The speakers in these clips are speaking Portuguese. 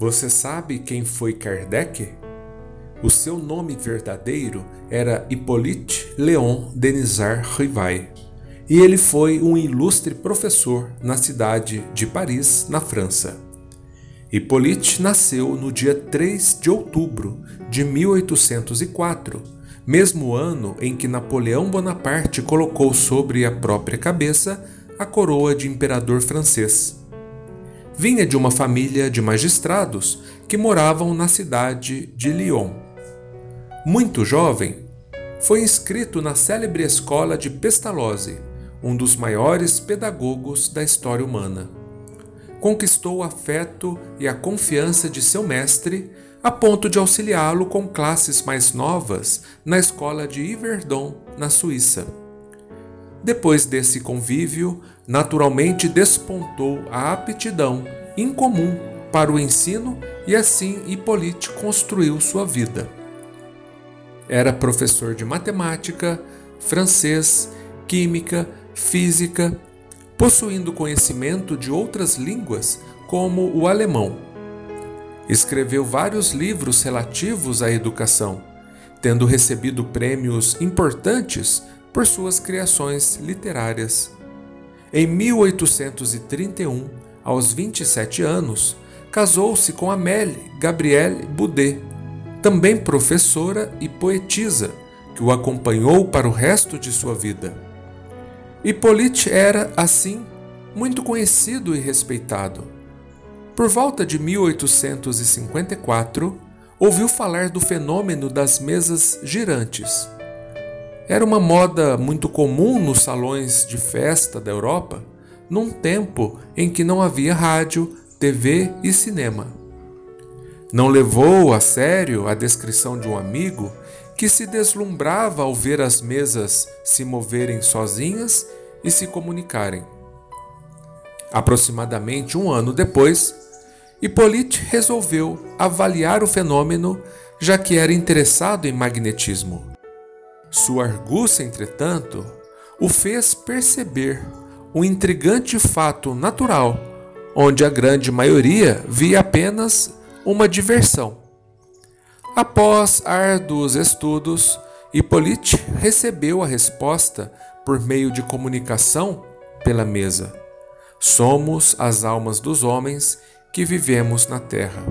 Você sabe quem foi Kardec? O seu nome verdadeiro era Hippolyte Léon Denisard Rivai, e ele foi um ilustre professor na cidade de Paris, na França. Hippolyte nasceu no dia 3 de outubro de 1804, mesmo ano em que Napoleão Bonaparte colocou sobre a própria cabeça a coroa de imperador francês vinha de uma família de magistrados que moravam na cidade de Lyon. Muito jovem, foi inscrito na célebre escola de Pestalozzi, um dos maiores pedagogos da história humana. Conquistou o afeto e a confiança de seu mestre a ponto de auxiliá-lo com classes mais novas na escola de Yverdon, na Suíça. Depois desse convívio, naturalmente despontou a aptidão incomum para o ensino e assim Hippolyte construiu sua vida. Era professor de matemática, francês, química, física, possuindo conhecimento de outras línguas como o alemão. Escreveu vários livros relativos à educação, tendo recebido prêmios importantes por suas criações literárias. Em 1831, aos 27 anos, casou-se com Amélie Gabrielle Boudet, também professora e poetisa, que o acompanhou para o resto de sua vida. Hippolyte era, assim, muito conhecido e respeitado. Por volta de 1854, ouviu falar do fenômeno das mesas girantes era uma moda muito comum nos salões de festa da Europa, num tempo em que não havia rádio, TV e cinema. Não levou a sério a descrição de um amigo que se deslumbrava ao ver as mesas se moverem sozinhas e se comunicarem. Aproximadamente um ano depois, Hippolyte resolveu avaliar o fenômeno, já que era interessado em magnetismo. Sua argúcia, entretanto, o fez perceber um intrigante fato natural, onde a grande maioria via apenas uma diversão. Após árduos estudos, Hippolyte recebeu a resposta por meio de comunicação pela mesa. Somos as almas dos homens que vivemos na Terra.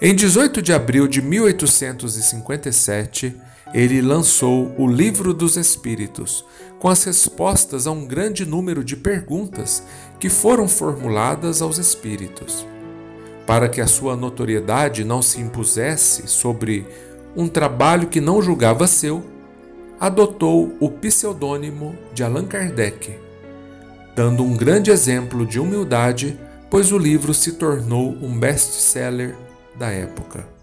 Em 18 de abril de 1857, ele lançou o Livro dos Espíritos, com as respostas a um grande número de perguntas que foram formuladas aos espíritos. Para que a sua notoriedade não se impusesse sobre um trabalho que não julgava seu, adotou o pseudônimo de Allan Kardec, dando um grande exemplo de humildade, pois o livro se tornou um best-seller da época.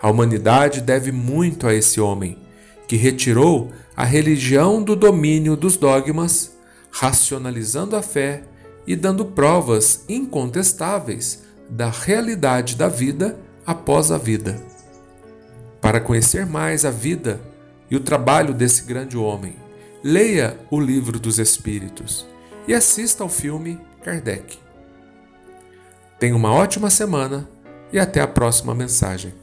A humanidade deve muito a esse homem, que retirou a religião do domínio dos dogmas, racionalizando a fé e dando provas incontestáveis da realidade da vida após a vida. Para conhecer mais a vida e o trabalho desse grande homem, leia o Livro dos Espíritos e assista ao filme Kardec. Tenha uma ótima semana e até a próxima mensagem.